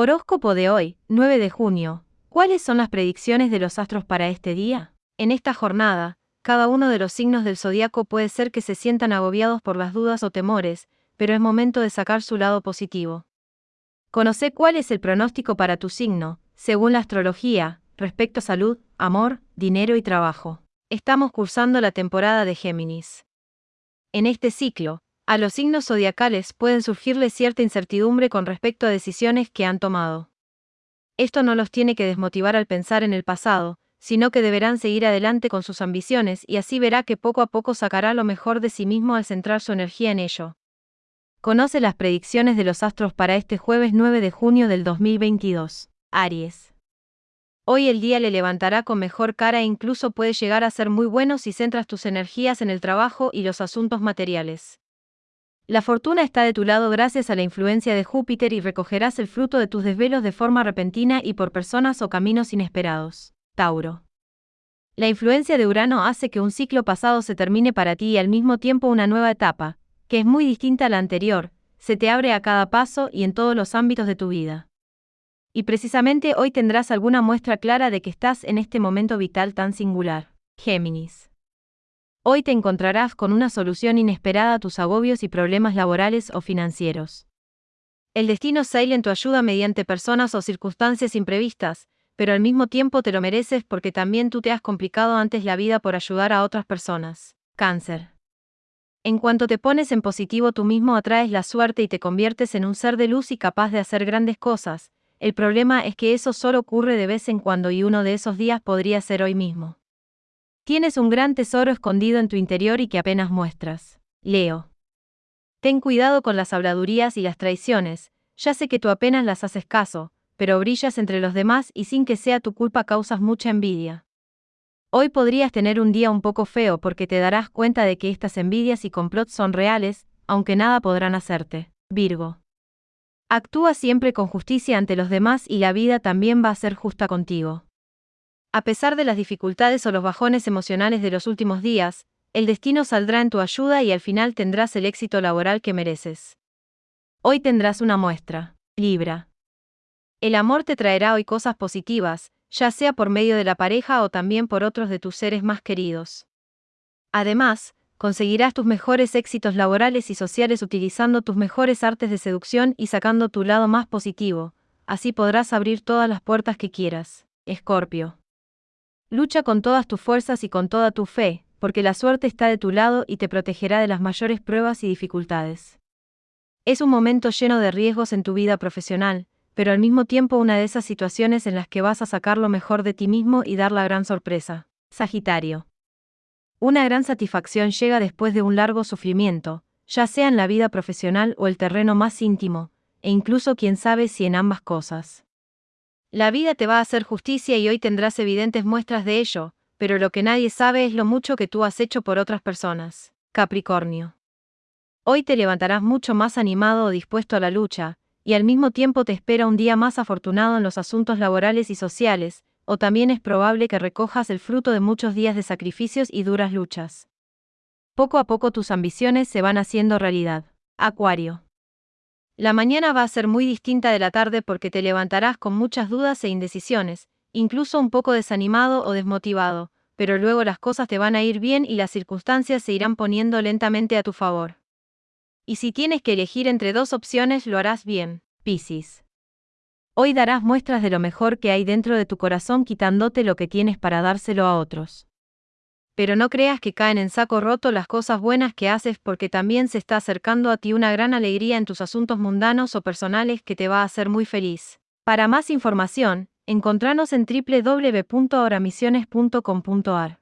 Horóscopo de hoy, 9 de junio. ¿Cuáles son las predicciones de los astros para este día? En esta jornada, cada uno de los signos del zodiaco puede ser que se sientan agobiados por las dudas o temores, pero es momento de sacar su lado positivo. Conoce cuál es el pronóstico para tu signo, según la astrología, respecto a salud, amor, dinero y trabajo. Estamos cursando la temporada de Géminis. En este ciclo, a los signos zodiacales pueden surgirles cierta incertidumbre con respecto a decisiones que han tomado. Esto no los tiene que desmotivar al pensar en el pasado, sino que deberán seguir adelante con sus ambiciones y así verá que poco a poco sacará lo mejor de sí mismo al centrar su energía en ello. Conoce las predicciones de los astros para este jueves 9 de junio del 2022. Aries. Hoy el día le levantará con mejor cara e incluso puede llegar a ser muy bueno si centras tus energías en el trabajo y los asuntos materiales. La fortuna está de tu lado gracias a la influencia de Júpiter y recogerás el fruto de tus desvelos de forma repentina y por personas o caminos inesperados. Tauro. La influencia de Urano hace que un ciclo pasado se termine para ti y al mismo tiempo una nueva etapa, que es muy distinta a la anterior, se te abre a cada paso y en todos los ámbitos de tu vida. Y precisamente hoy tendrás alguna muestra clara de que estás en este momento vital tan singular. Géminis. Hoy te encontrarás con una solución inesperada a tus agobios y problemas laborales o financieros. El destino saile en tu ayuda mediante personas o circunstancias imprevistas, pero al mismo tiempo te lo mereces porque también tú te has complicado antes la vida por ayudar a otras personas. Cáncer. En cuanto te pones en positivo tú mismo atraes la suerte y te conviertes en un ser de luz y capaz de hacer grandes cosas, el problema es que eso solo ocurre de vez en cuando y uno de esos días podría ser hoy mismo. Tienes un gran tesoro escondido en tu interior y que apenas muestras. Leo. Ten cuidado con las habladurías y las traiciones, ya sé que tú apenas las haces caso, pero brillas entre los demás y sin que sea tu culpa causas mucha envidia. Hoy podrías tener un día un poco feo porque te darás cuenta de que estas envidias y complots son reales, aunque nada podrán hacerte. Virgo. Actúa siempre con justicia ante los demás y la vida también va a ser justa contigo. A pesar de las dificultades o los bajones emocionales de los últimos días, el destino saldrá en tu ayuda y al final tendrás el éxito laboral que mereces. Hoy tendrás una muestra. Libra. El amor te traerá hoy cosas positivas, ya sea por medio de la pareja o también por otros de tus seres más queridos. Además, conseguirás tus mejores éxitos laborales y sociales utilizando tus mejores artes de seducción y sacando tu lado más positivo, así podrás abrir todas las puertas que quieras. Escorpio. Lucha con todas tus fuerzas y con toda tu fe, porque la suerte está de tu lado y te protegerá de las mayores pruebas y dificultades. Es un momento lleno de riesgos en tu vida profesional, pero al mismo tiempo una de esas situaciones en las que vas a sacar lo mejor de ti mismo y dar la gran sorpresa. Sagitario. Una gran satisfacción llega después de un largo sufrimiento, ya sea en la vida profesional o el terreno más íntimo, e incluso quién sabe si en ambas cosas. La vida te va a hacer justicia y hoy tendrás evidentes muestras de ello, pero lo que nadie sabe es lo mucho que tú has hecho por otras personas. Capricornio. Hoy te levantarás mucho más animado o dispuesto a la lucha, y al mismo tiempo te espera un día más afortunado en los asuntos laborales y sociales, o también es probable que recojas el fruto de muchos días de sacrificios y duras luchas. Poco a poco tus ambiciones se van haciendo realidad. Acuario. La mañana va a ser muy distinta de la tarde porque te levantarás con muchas dudas e indecisiones, incluso un poco desanimado o desmotivado, pero luego las cosas te van a ir bien y las circunstancias se irán poniendo lentamente a tu favor. Y si tienes que elegir entre dos opciones, lo harás bien, Piscis. Hoy darás muestras de lo mejor que hay dentro de tu corazón quitándote lo que tienes para dárselo a otros pero no creas que caen en saco roto las cosas buenas que haces porque también se está acercando a ti una gran alegría en tus asuntos mundanos o personales que te va a hacer muy feliz. Para más información, encontranos en www.oramisiones.com.ar.